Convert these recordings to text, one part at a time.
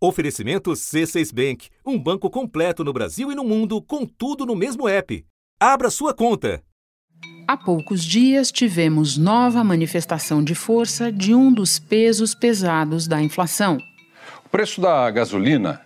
Oferecimento C6 Bank, um banco completo no Brasil e no mundo, com tudo no mesmo app. Abra sua conta. Há poucos dias tivemos nova manifestação de força de um dos pesos pesados da inflação. O preço da gasolina,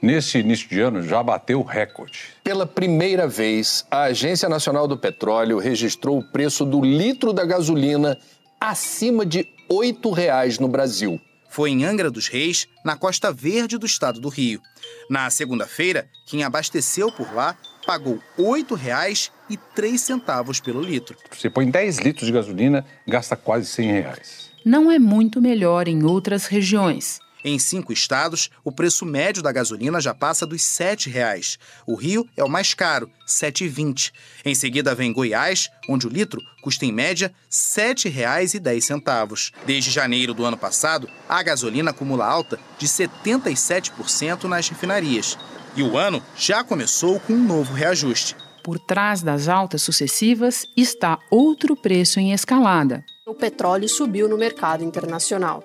nesse início de ano, já bateu recorde. Pela primeira vez, a Agência Nacional do Petróleo registrou o preço do litro da gasolina acima de R$ 8,00 no Brasil foi em Angra dos Reis, na costa verde do estado do Rio. Na segunda-feira, quem abasteceu por lá pagou R$ 8,03 pelo litro. Você põe 10 litros de gasolina, gasta quase 100 reais. Não é muito melhor em outras regiões. Em cinco estados, o preço médio da gasolina já passa dos R$ 7,00. O Rio é o mais caro, R$ 7,20. Em seguida vem Goiás, onde o litro custa em média R$ 7,10. Desde janeiro do ano passado, a gasolina acumula alta de 77% nas refinarias. E o ano já começou com um novo reajuste. Por trás das altas sucessivas está outro preço em escalada. O petróleo subiu no mercado internacional.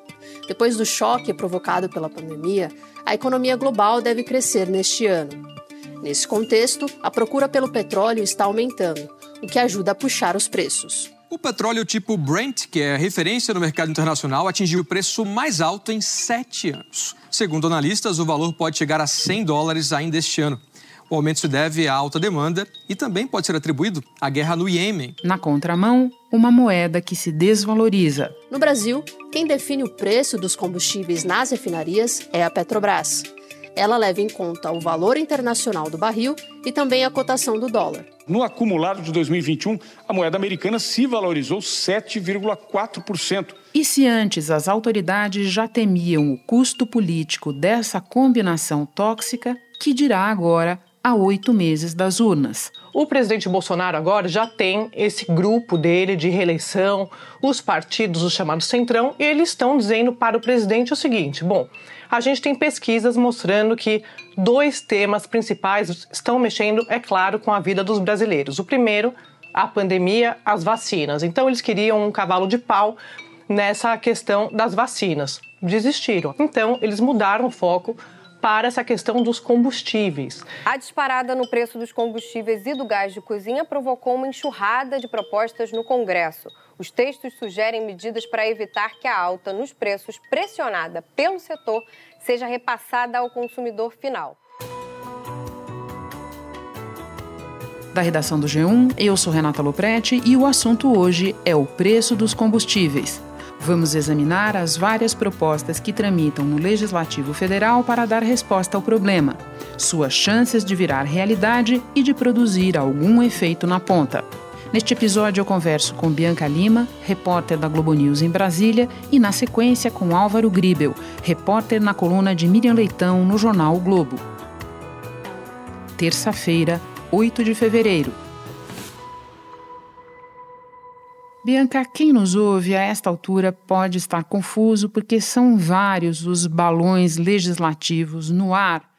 Depois do choque provocado pela pandemia, a economia global deve crescer neste ano. Nesse contexto, a procura pelo petróleo está aumentando, o que ajuda a puxar os preços. O petróleo tipo Brent, que é referência no mercado internacional, atingiu o preço mais alto em sete anos. Segundo analistas, o valor pode chegar a 100 dólares ainda este ano. O aumento se deve à alta demanda e também pode ser atribuído à guerra no Iêmen. Na contramão, uma moeda que se desvaloriza. No Brasil, quem define o preço dos combustíveis nas refinarias é a Petrobras. Ela leva em conta o valor internacional do barril e também a cotação do dólar. No acumulado de 2021, a moeda americana se valorizou 7,4%. E se antes as autoridades já temiam o custo político dessa combinação tóxica, que dirá agora a oito meses das urnas. O presidente Bolsonaro agora já tem esse grupo dele de reeleição, os partidos, os chamados Centrão, e eles estão dizendo para o presidente o seguinte: bom, a gente tem pesquisas mostrando que dois temas principais estão mexendo, é claro, com a vida dos brasileiros. O primeiro, a pandemia, as vacinas. Então, eles queriam um cavalo de pau nessa questão das vacinas. Desistiram. Então, eles mudaram o foco para essa questão dos combustíveis. A disparada no preço dos combustíveis e do gás de cozinha provocou uma enxurrada de propostas no Congresso. Os textos sugerem medidas para evitar que a alta nos preços, pressionada pelo setor, seja repassada ao consumidor final. Da redação do G1, eu sou Renata Loprete e o assunto hoje é o preço dos combustíveis. Vamos examinar as várias propostas que tramitam no Legislativo Federal para dar resposta ao problema, suas chances de virar realidade e de produzir algum efeito na ponta. Neste episódio, eu converso com Bianca Lima, repórter da Globo News em Brasília, e na sequência com Álvaro Gribel, repórter na coluna de Miriam Leitão no jornal o Globo. Terça-feira, 8 de fevereiro. Bianca, quem nos ouve a esta altura pode estar confuso porque são vários os balões legislativos no ar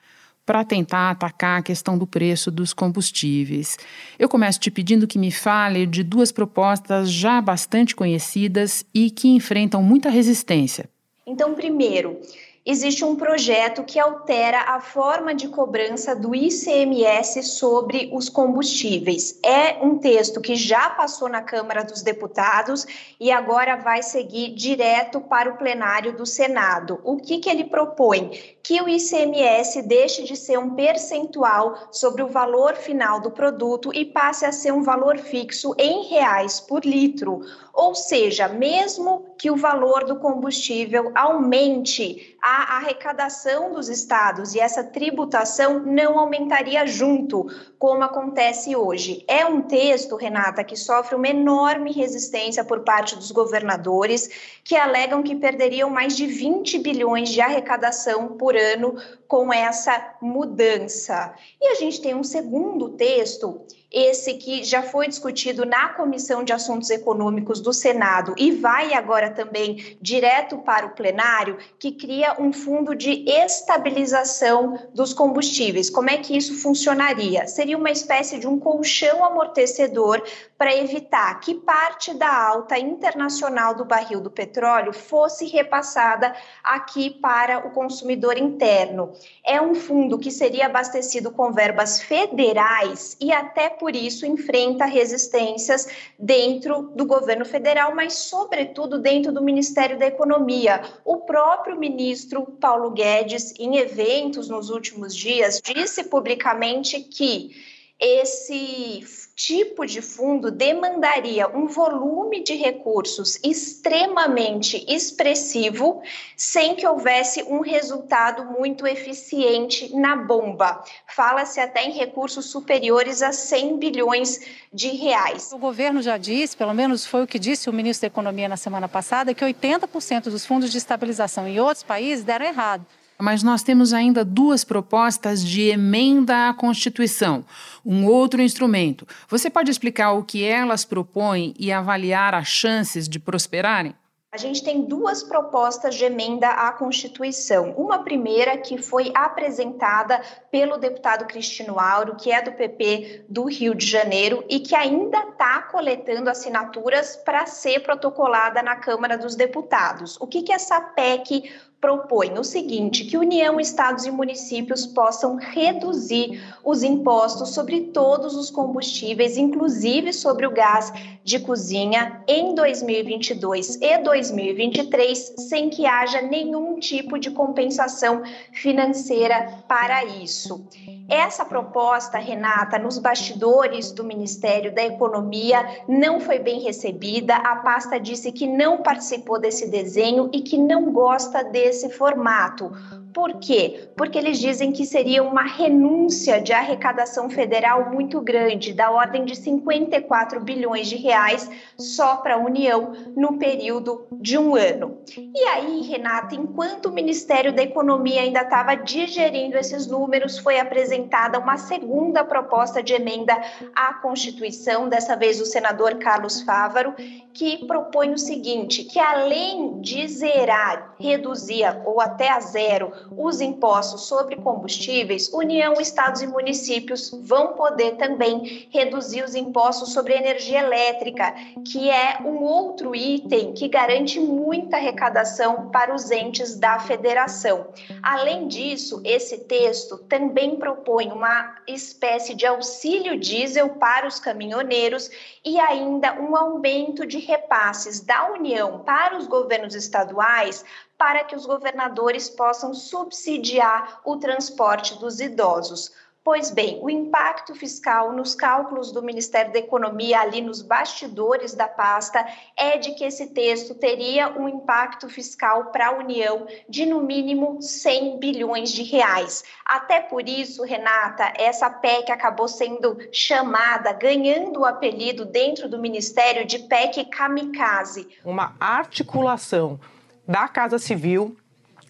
para tentar atacar a questão do preço dos combustíveis. Eu começo te pedindo que me fale de duas propostas já bastante conhecidas e que enfrentam muita resistência. Então, primeiro, existe um projeto que altera a forma de cobrança do ICMS sobre os combustíveis. É um texto que já passou na Câmara dos Deputados e agora vai seguir direto para o plenário do Senado. O que, que ele propõe? Que o ICMS deixe de ser um percentual sobre o valor final do produto e passe a ser um valor fixo em reais por litro. Ou seja, mesmo que o valor do combustível aumente, a arrecadação dos estados e essa tributação não aumentaria junto, como acontece hoje. É um texto, Renata, que sofre uma enorme resistência por parte dos governadores, que alegam que perderiam mais de 20 bilhões de arrecadação por ano com essa mudança. E a gente tem um segundo texto esse que já foi discutido na Comissão de Assuntos Econômicos do Senado e vai agora também direto para o plenário, que cria um fundo de estabilização dos combustíveis. Como é que isso funcionaria? Seria uma espécie de um colchão amortecedor para evitar que parte da alta internacional do barril do petróleo fosse repassada aqui para o consumidor interno. É um fundo que seria abastecido com verbas federais e até por isso enfrenta resistências dentro do governo federal, mas sobretudo dentro do Ministério da Economia. O próprio ministro Paulo Guedes, em eventos nos últimos dias, disse publicamente que esse tipo de fundo demandaria um volume de recursos extremamente expressivo, sem que houvesse um resultado muito eficiente na bomba. Fala-se até em recursos superiores a 100 bilhões de reais. O governo já disse, pelo menos foi o que disse o ministro da Economia na semana passada, que 80% dos fundos de estabilização em outros países deram errado. Mas nós temos ainda duas propostas de emenda à Constituição, um outro instrumento. Você pode explicar o que elas propõem e avaliar as chances de prosperarem? A gente tem duas propostas de emenda à Constituição. Uma primeira que foi apresentada pelo deputado Cristino Auro, que é do PP do Rio de Janeiro e que ainda está coletando assinaturas para ser protocolada na Câmara dos Deputados. O que, que essa PEC propõe o seguinte: que União, estados e municípios possam reduzir os impostos sobre todos os combustíveis, inclusive sobre o gás de cozinha, em 2022 e 2023, sem que haja nenhum tipo de compensação financeira para isso. Essa proposta, Renata, nos bastidores do Ministério da Economia não foi bem recebida. A pasta disse que não participou desse desenho e que não gosta desse formato. Por quê? Porque eles dizem que seria uma renúncia de arrecadação federal muito grande, da ordem de 54 bilhões de reais só para a União no período de um ano. E aí, Renata, enquanto o Ministério da Economia ainda estava digerindo esses números, foi apresentada uma segunda proposta de emenda à Constituição, dessa vez do senador Carlos Fávaro, que propõe o seguinte: que além de zerar, reduzir ou até a zero os impostos sobre combustíveis, União, estados e municípios vão poder também reduzir os impostos sobre energia elétrica, que é um outro item que garante muita arrecadação para os entes da federação. Além disso, esse texto também propõe uma espécie de auxílio diesel para os caminhoneiros e ainda um aumento de repasses da União para os governos estaduais para que os governadores possam subsidiar o transporte dos idosos. Pois bem, o impacto fiscal nos cálculos do Ministério da Economia, ali nos bastidores da pasta, é de que esse texto teria um impacto fiscal para a União de no mínimo 100 bilhões de reais. Até por isso, Renata, essa PEC acabou sendo chamada, ganhando o apelido dentro do Ministério de PEC kamikaze. Uma articulação da Casa Civil,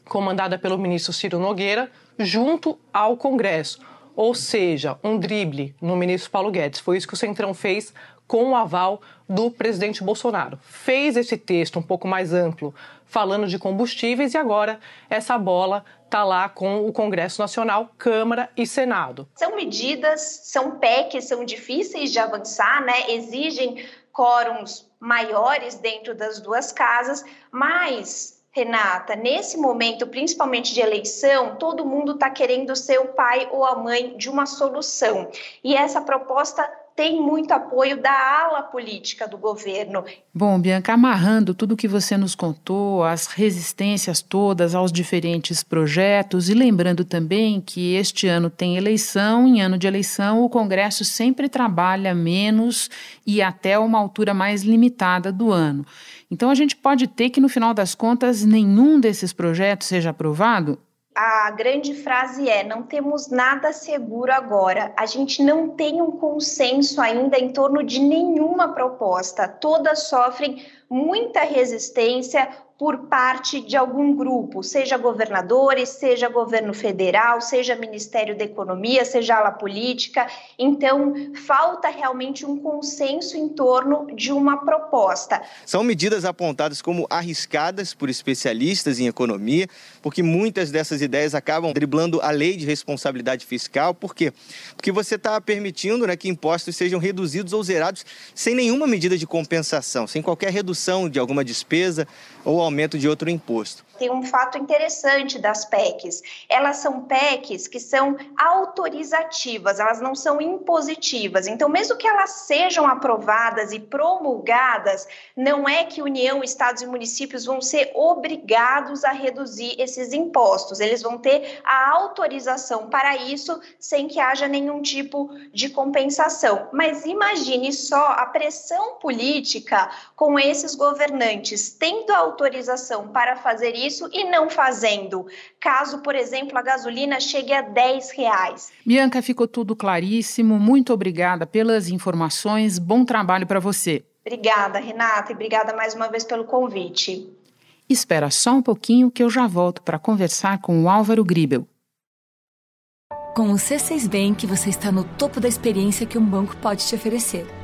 comandada pelo ministro Ciro Nogueira, junto ao Congresso. Ou seja, um drible no ministro Paulo Guedes. Foi isso que o Centrão fez com o aval do presidente Bolsonaro. Fez esse texto um pouco mais amplo, falando de combustíveis, e agora essa bola está lá com o Congresso Nacional, Câmara e Senado. São medidas, são PECs, são difíceis de avançar, né? exigem quórums maiores dentro das duas casas, mas Renata, nesse momento, principalmente de eleição, todo mundo está querendo ser o pai ou a mãe de uma solução. E essa proposta tem muito apoio da ala política do governo. Bom, Bianca, amarrando tudo que você nos contou, as resistências todas aos diferentes projetos, e lembrando também que este ano tem eleição, em ano de eleição o Congresso sempre trabalha menos e até uma altura mais limitada do ano. Então a gente pode ter que, no final das contas, nenhum desses projetos seja aprovado? a grande frase é: não temos nada seguro agora. A gente não tem um consenso ainda em torno de nenhuma proposta. Todas sofrem muita resistência por parte de algum grupo, seja governadores, seja governo federal, seja Ministério da Economia, seja ala política. Então, falta realmente um consenso em torno de uma proposta. São medidas apontadas como arriscadas por especialistas em economia, porque muitas dessas ideias acabam driblando a lei de responsabilidade fiscal. Por quê? Porque você está permitindo né, que impostos sejam reduzidos ou zerados sem nenhuma medida de compensação, sem qualquer redução de alguma despesa ou aumento de outro imposto. Tem um fato interessante das PECs. Elas são PECs que são autorizativas, elas não são impositivas. Então, mesmo que elas sejam aprovadas e promulgadas, não é que União, estados e municípios vão ser obrigados a reduzir esses impostos. Eles vão ter a autorização para isso sem que haja nenhum tipo de compensação. Mas imagine só a pressão política com esses governantes tendo autorização para fazer isso e não fazendo, caso, por exemplo, a gasolina chegue a 10 reais. Bianca, ficou tudo claríssimo. Muito obrigada pelas informações. Bom trabalho para você. Obrigada, Renata, e obrigada mais uma vez pelo convite. Espera só um pouquinho que eu já volto para conversar com o Álvaro Gribel. Com o C6 Bank, você está no topo da experiência que um banco pode te oferecer.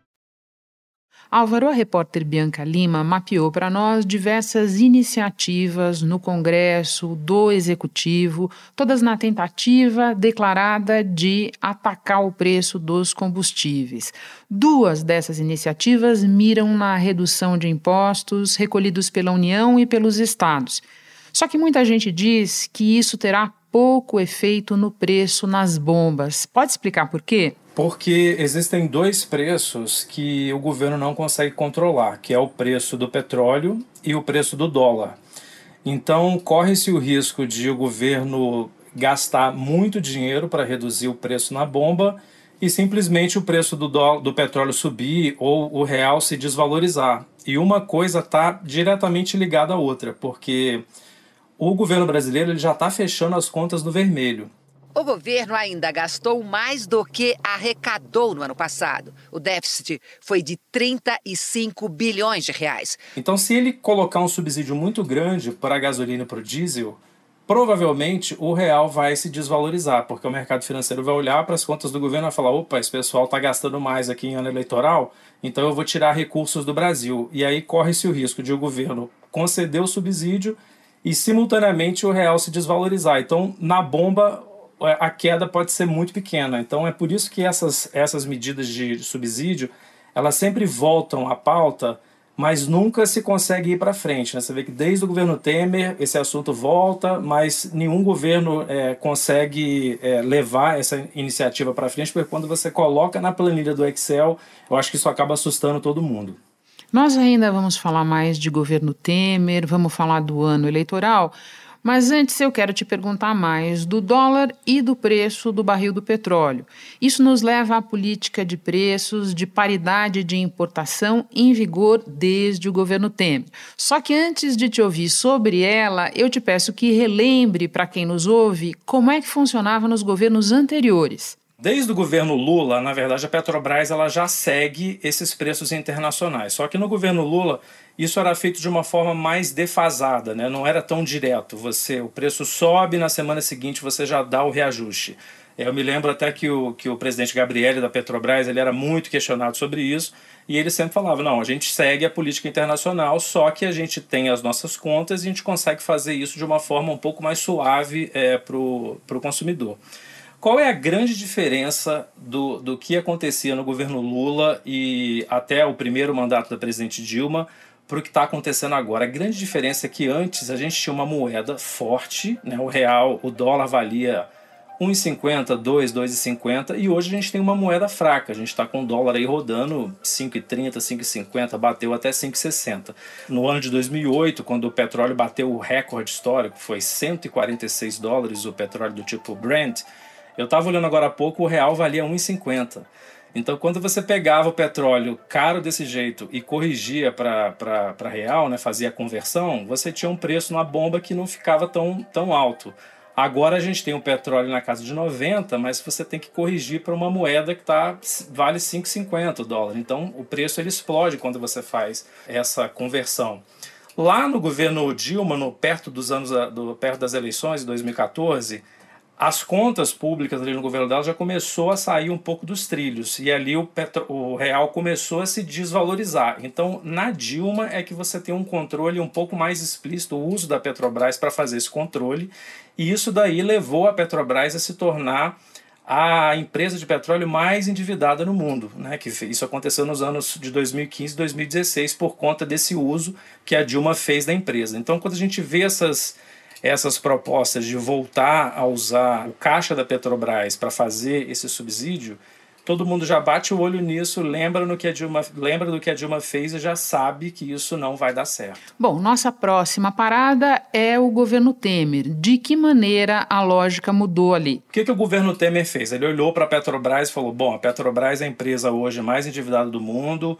Álvaro, a repórter Bianca Lima mapeou para nós diversas iniciativas no Congresso, do Executivo, todas na tentativa declarada de atacar o preço dos combustíveis. Duas dessas iniciativas miram na redução de impostos recolhidos pela União e pelos estados. Só que muita gente diz que isso terá pouco efeito no preço nas bombas. Pode explicar por quê? Porque existem dois preços que o governo não consegue controlar, que é o preço do petróleo e o preço do dólar. Então, corre-se o risco de o governo gastar muito dinheiro para reduzir o preço na bomba e simplesmente o preço do, do petróleo subir ou o real se desvalorizar. E uma coisa está diretamente ligada à outra, porque o governo brasileiro ele já está fechando as contas no vermelho. O governo ainda gastou mais do que arrecadou no ano passado. O déficit foi de 35 bilhões de reais. Então, se ele colocar um subsídio muito grande para a gasolina e para o diesel, provavelmente o real vai se desvalorizar, porque o mercado financeiro vai olhar para as contas do governo e falar: opa, esse pessoal está gastando mais aqui em ano eleitoral, então eu vou tirar recursos do Brasil. E aí corre-se o risco de o governo conceder o subsídio e simultaneamente o real se desvalorizar. Então, na bomba, a queda pode ser muito pequena. Então é por isso que essas, essas medidas de subsídio elas sempre voltam à pauta, mas nunca se consegue ir para frente. Né? Você vê que desde o governo Temer esse assunto volta, mas nenhum governo é, consegue é, levar essa iniciativa para frente, porque quando você coloca na planilha do Excel, eu acho que isso acaba assustando todo mundo. Nós ainda vamos falar mais de governo Temer, vamos falar do ano eleitoral, mas antes eu quero te perguntar mais do dólar e do preço do barril do petróleo. Isso nos leva à política de preços de paridade de importação em vigor desde o governo Temer. Só que antes de te ouvir sobre ela, eu te peço que relembre para quem nos ouve como é que funcionava nos governos anteriores. Desde o governo Lula, na verdade, a Petrobras ela já segue esses preços internacionais. Só que no governo Lula isso era feito de uma forma mais defasada, né? não era tão direto. Você, o preço sobe na semana seguinte você já dá o reajuste. Eu me lembro até que o, que o presidente Gabriele da Petrobras ele era muito questionado sobre isso e ele sempre falava: não, a gente segue a política internacional, só que a gente tem as nossas contas e a gente consegue fazer isso de uma forma um pouco mais suave é, para o consumidor. Qual é a grande diferença do, do que acontecia no governo Lula e até o primeiro mandato da presidente Dilma para o que está acontecendo agora? A grande diferença é que antes a gente tinha uma moeda forte, né? o real, o dólar valia 1,50, 2, 2,50 e hoje a gente tem uma moeda fraca. A gente está com o dólar aí rodando 5,30, 5,50, bateu até 5,60. No ano de 2008, quando o petróleo bateu o recorde histórico, foi 146 dólares o petróleo do tipo Brent. Eu estava olhando agora há pouco, o real valia 1,50. Então, quando você pegava o petróleo caro desse jeito e corrigia para real, né, fazia a conversão, você tinha um preço na bomba que não ficava tão, tão alto. Agora a gente tem o petróleo na casa de 90, mas você tem que corrigir para uma moeda que tá, vale 5,50 dólar. Então o preço ele explode quando você faz essa conversão. Lá no governo Dilma, no, perto dos anos do, perto das eleições de 2014, as contas públicas ali no governo dela já começou a sair um pouco dos trilhos e ali o, petro, o real começou a se desvalorizar. Então, na Dilma é que você tem um controle um pouco mais explícito, o uso da Petrobras para fazer esse controle, e isso daí levou a Petrobras a se tornar a empresa de petróleo mais endividada no mundo, né? Que isso aconteceu nos anos de 2015 e 2016 por conta desse uso que a Dilma fez da empresa. Então, quando a gente vê essas essas propostas de voltar a usar o caixa da Petrobras para fazer esse subsídio, todo mundo já bate o olho nisso, lembra, no que a Dilma, lembra do que a Dilma fez e já sabe que isso não vai dar certo. Bom, nossa próxima parada é o governo Temer. De que maneira a lógica mudou ali? O que, que o governo Temer fez? Ele olhou para a Petrobras e falou: bom, a Petrobras é a empresa hoje mais endividada do mundo,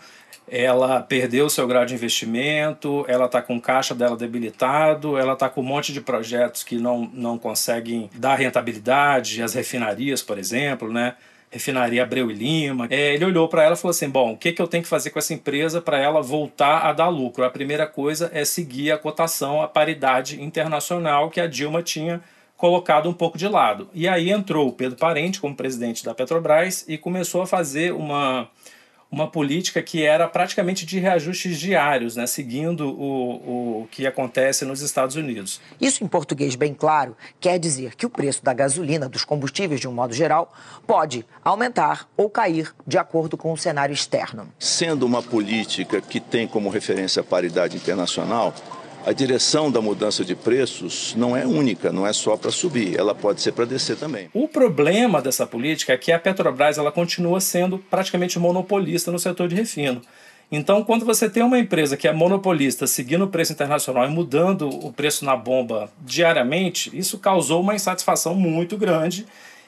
ela perdeu seu grau de investimento, ela está com o caixa dela debilitado, ela está com um monte de projetos que não, não conseguem dar rentabilidade, as refinarias, por exemplo, né? refinaria Abreu e Lima. É, ele olhou para ela e falou assim: bom, o que, que eu tenho que fazer com essa empresa para ela voltar a dar lucro? A primeira coisa é seguir a cotação, a paridade internacional que a Dilma tinha colocado um pouco de lado. E aí entrou o Pedro Parente como presidente da Petrobras e começou a fazer uma uma política que era praticamente de reajustes diários, né, seguindo o, o que acontece nos Estados Unidos. Isso, em português bem claro, quer dizer que o preço da gasolina, dos combustíveis de um modo geral, pode aumentar ou cair de acordo com o cenário externo. Sendo uma política que tem como referência a paridade internacional, a direção da mudança de preços não é única, não é só para subir, ela pode ser para descer também. O problema dessa política é que a Petrobras ela continua sendo praticamente monopolista no setor de refino. Então, quando você tem uma empresa que é monopolista, seguindo o preço internacional e mudando o preço na bomba diariamente, isso causou uma insatisfação muito grande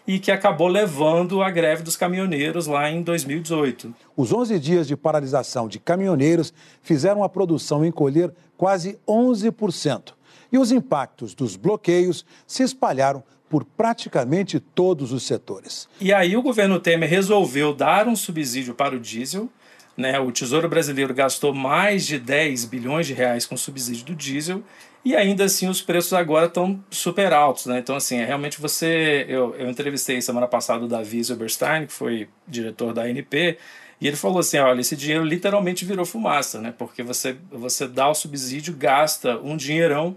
e que acabou levando a greve dos caminhoneiros lá em 2018. Os 11 dias de paralisação de caminhoneiros fizeram a produção encolher quase 11%. E os impactos dos bloqueios se espalharam por praticamente todos os setores. E aí o governo Temer resolveu dar um subsídio para o diesel. Né? O Tesouro Brasileiro gastou mais de 10 bilhões de reais com subsídio do diesel e ainda assim os preços agora estão super altos, né? Então, assim, é realmente você. Eu, eu entrevistei semana passada o Davi Zilberstein, que foi diretor da ANP, e ele falou assim: olha, esse dinheiro literalmente virou fumaça, né? Porque você, você dá o subsídio, gasta um dinheirão,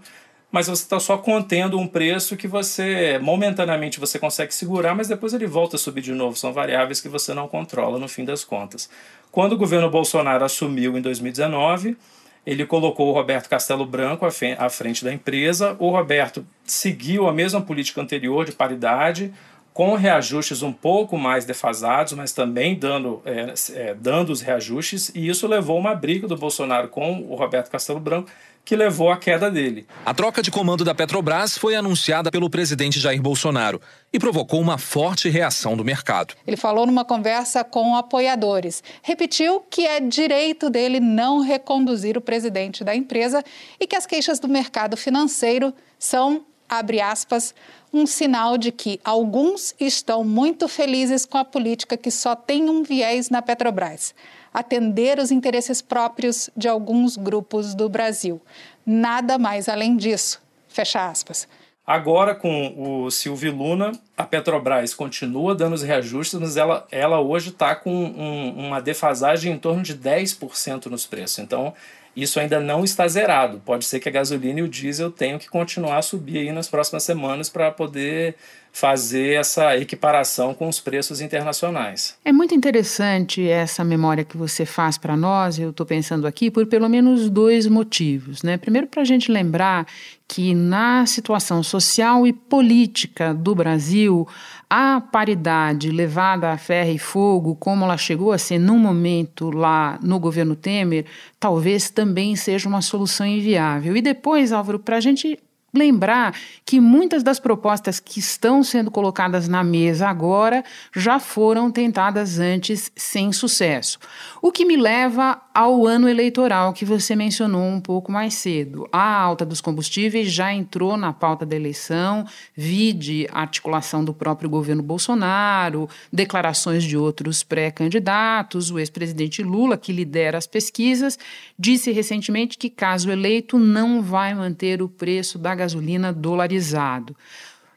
mas você está só contendo um preço que você, momentaneamente, você consegue segurar, mas depois ele volta a subir de novo. São variáveis que você não controla no fim das contas. Quando o governo Bolsonaro assumiu em 2019 ele colocou o Roberto Castelo Branco à frente da empresa. O Roberto seguiu a mesma política anterior de paridade, com reajustes um pouco mais defasados, mas também dando, é, é, dando os reajustes, e isso levou uma briga do Bolsonaro com o Roberto Castelo Branco, que levou à queda dele. A troca de comando da Petrobras foi anunciada pelo presidente Jair Bolsonaro e provocou uma forte reação do mercado. Ele falou numa conversa com apoiadores. Repetiu que é direito dele não reconduzir o presidente da empresa e que as queixas do mercado financeiro são, abre aspas, um sinal de que alguns estão muito felizes com a política que só tem um viés na Petrobras atender os interesses próprios de alguns grupos do Brasil. Nada mais além disso. Fecha aspas. Agora, com o Silvio Luna, a Petrobras continua dando os reajustes, mas ela, ela hoje está com um, uma defasagem em torno de 10% nos preços. Então, isso ainda não está zerado. Pode ser que a gasolina e o diesel tenham que continuar a subir aí nas próximas semanas para poder fazer essa equiparação com os preços internacionais. É muito interessante essa memória que você faz para nós, eu estou pensando aqui, por pelo menos dois motivos. Né? Primeiro, para a gente lembrar que na situação social e política do Brasil, a paridade levada a ferro e fogo, como ela chegou a ser num momento lá no governo Temer, talvez também seja uma solução inviável. E depois, Álvaro, para a gente lembrar que muitas das propostas que estão sendo colocadas na mesa agora já foram tentadas antes sem sucesso. O que me leva ao ano eleitoral que você mencionou um pouco mais cedo. A alta dos combustíveis já entrou na pauta da eleição, vide articulação do próprio governo Bolsonaro, declarações de outros pré-candidatos. O ex-presidente Lula, que lidera as pesquisas, disse recentemente que, caso eleito, não vai manter o preço da gasolina dolarizado.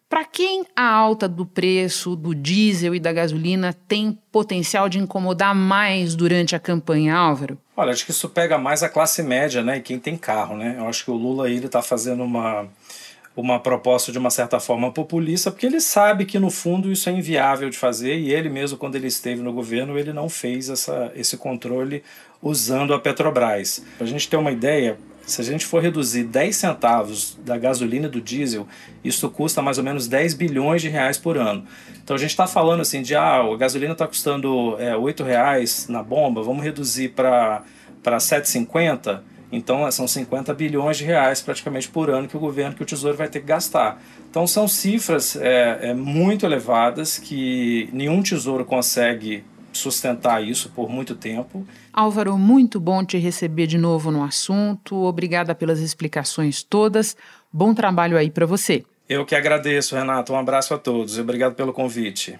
Para quem a alta do preço do diesel e da gasolina tem potencial de incomodar mais durante a campanha, Álvaro? Olha, acho que isso pega mais a classe média, né, e quem tem carro, né? Eu acho que o Lula ele está fazendo uma uma proposta de uma certa forma populista, porque ele sabe que no fundo isso é inviável de fazer e ele mesmo quando ele esteve no governo ele não fez essa, esse controle usando a Petrobras. Para a gente ter uma ideia, se a gente for reduzir 10 centavos da gasolina e do diesel, isso custa mais ou menos 10 bilhões de reais por ano. Então a gente está falando assim de ah, a gasolina está custando é, 8 reais na bomba, vamos reduzir para 7,50 então são 50 bilhões de reais praticamente por ano que o governo, que o Tesouro vai ter que gastar. Então são cifras é, é, muito elevadas que nenhum tesouro consegue sustentar isso por muito tempo. Álvaro, muito bom te receber de novo no assunto. Obrigada pelas explicações todas. Bom trabalho aí para você. Eu que agradeço, Renato. Um abraço a todos e obrigado pelo convite.